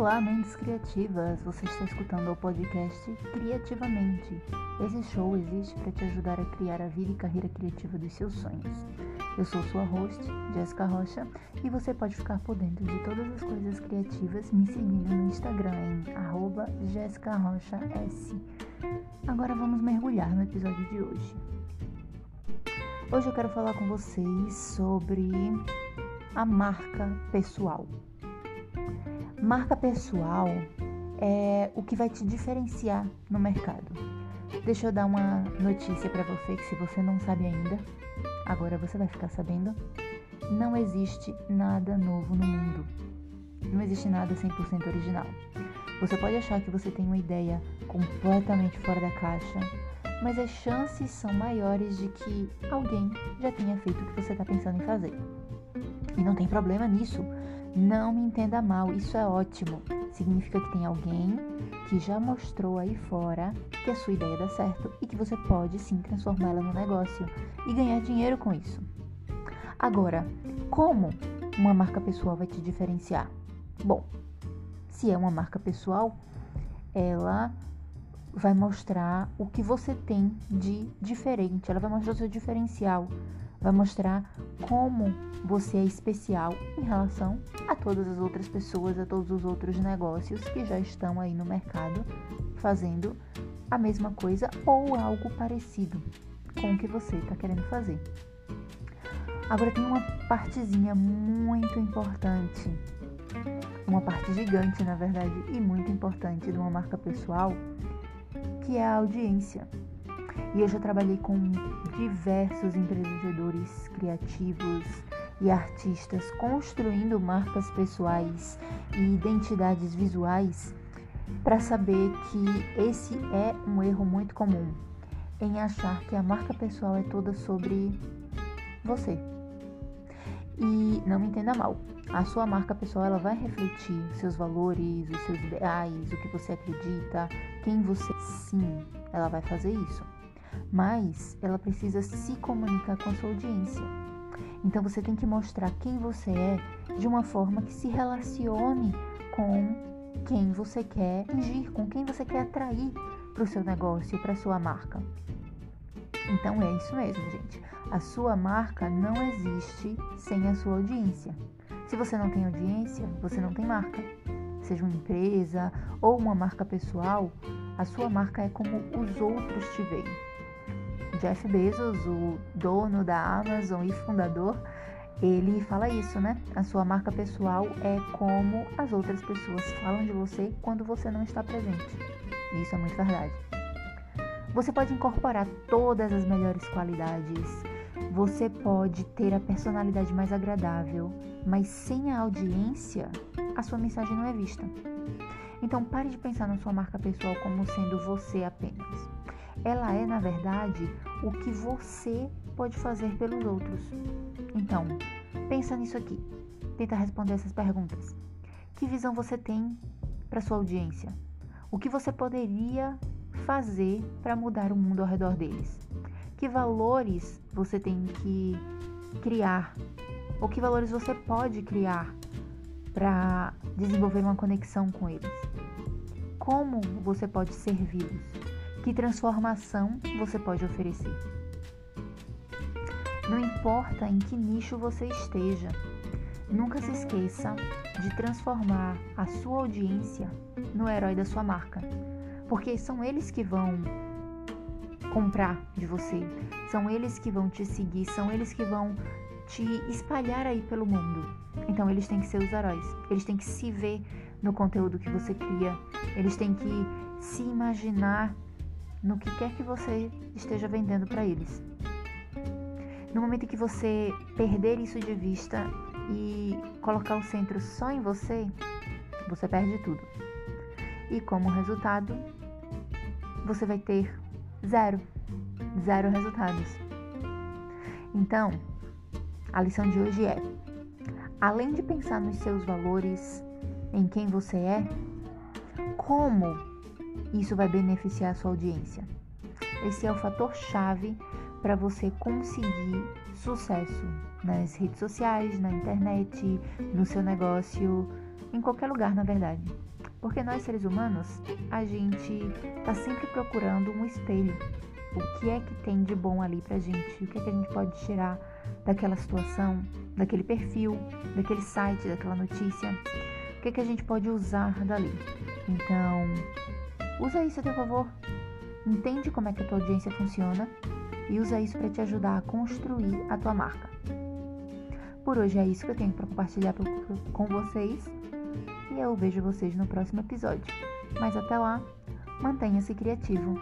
Olá, mentes criativas! Você está escutando o podcast Criativamente. Esse show existe para te ajudar a criar a vida e carreira criativa dos seus sonhos. Eu sou sua host, Jéssica Rocha, e você pode ficar por dentro de todas as coisas criativas me seguindo no Instagram em arroba S. Agora vamos mergulhar no episódio de hoje. Hoje eu quero falar com vocês sobre a marca pessoal. Marca pessoal é o que vai te diferenciar no mercado. Deixa eu dar uma notícia para você que se você não sabe ainda, agora você vai ficar sabendo. Não existe nada novo no mundo. Não existe nada 100% original. Você pode achar que você tem uma ideia completamente fora da caixa, mas as chances são maiores de que alguém já tenha feito o que você está pensando em fazer. E não tem problema nisso. Não me entenda mal, isso é ótimo. Significa que tem alguém que já mostrou aí fora que a sua ideia dá certo e que você pode sim transformá-la no negócio e ganhar dinheiro com isso. Agora, como uma marca pessoal vai te diferenciar? Bom, se é uma marca pessoal, ela vai mostrar o que você tem de diferente, ela vai mostrar o seu diferencial, vai mostrar como você é especial em relação a todas as outras pessoas, a todos os outros negócios que já estão aí no mercado fazendo a mesma coisa ou algo parecido com o que você está querendo fazer. Agora tem uma partezinha muito importante, uma parte gigante na verdade e muito importante de uma marca pessoal, que é a audiência. E eu já trabalhei com diversos empreendedores criativos e artistas construindo marcas pessoais e identidades visuais para saber que esse é um erro muito comum em achar que a marca pessoal é toda sobre você. E não me entenda mal, a sua marca pessoal ela vai refletir seus valores, os seus ideais, o que você acredita, quem você sim, ela vai fazer isso mas ela precisa se comunicar com a sua audiência. Então você tem que mostrar quem você é de uma forma que se relacione com quem você quer agir, com quem você quer atrair para o seu negócio, para a sua marca. Então é isso mesmo, gente. A sua marca não existe sem a sua audiência. Se você não tem audiência, você não tem marca. Seja uma empresa ou uma marca pessoal, a sua marca é como os outros te veem. Jeff Bezos, o dono da Amazon e fundador, ele fala isso, né? A sua marca pessoal é como as outras pessoas falam de você quando você não está presente. Isso é muito verdade. Você pode incorporar todas as melhores qualidades, você pode ter a personalidade mais agradável, mas sem a audiência, a sua mensagem não é vista. Então pare de pensar na sua marca pessoal como sendo você apenas. Ela é, na verdade, o que você pode fazer pelos outros. Então, pensa nisso aqui. Tenta responder essas perguntas. Que visão você tem para sua audiência? O que você poderia fazer para mudar o mundo ao redor deles? Que valores você tem que criar? Ou que valores você pode criar para desenvolver uma conexão com eles? Como você pode servi-los? Que transformação você pode oferecer? Não importa em que nicho você esteja, nunca se esqueça de transformar a sua audiência no herói da sua marca, porque são eles que vão comprar de você, são eles que vão te seguir, são eles que vão te espalhar aí pelo mundo. Então eles têm que ser os heróis, eles têm que se ver no conteúdo que você cria, eles têm que se imaginar no que quer que você esteja vendendo para eles. No momento que você perder isso de vista e colocar o centro só em você, você perde tudo. E como resultado, você vai ter zero, zero resultados. Então, a lição de hoje é: além de pensar nos seus valores, em quem você é, como isso vai beneficiar a sua audiência. Esse é o fator chave para você conseguir sucesso nas redes sociais, na internet, no seu negócio, em qualquer lugar, na verdade. Porque nós seres humanos, a gente está sempre procurando um espelho. O que é que tem de bom ali pra gente? O que é que a gente pode tirar daquela situação, daquele perfil, daquele site, daquela notícia? O que é que a gente pode usar dali? Então, usa isso a teu favor. Entende como é que a tua audiência funciona e usa isso para te ajudar a construir a tua marca. Por hoje é isso que eu tenho para compartilhar com vocês e eu vejo vocês no próximo episódio. Mas até lá, mantenha-se criativo.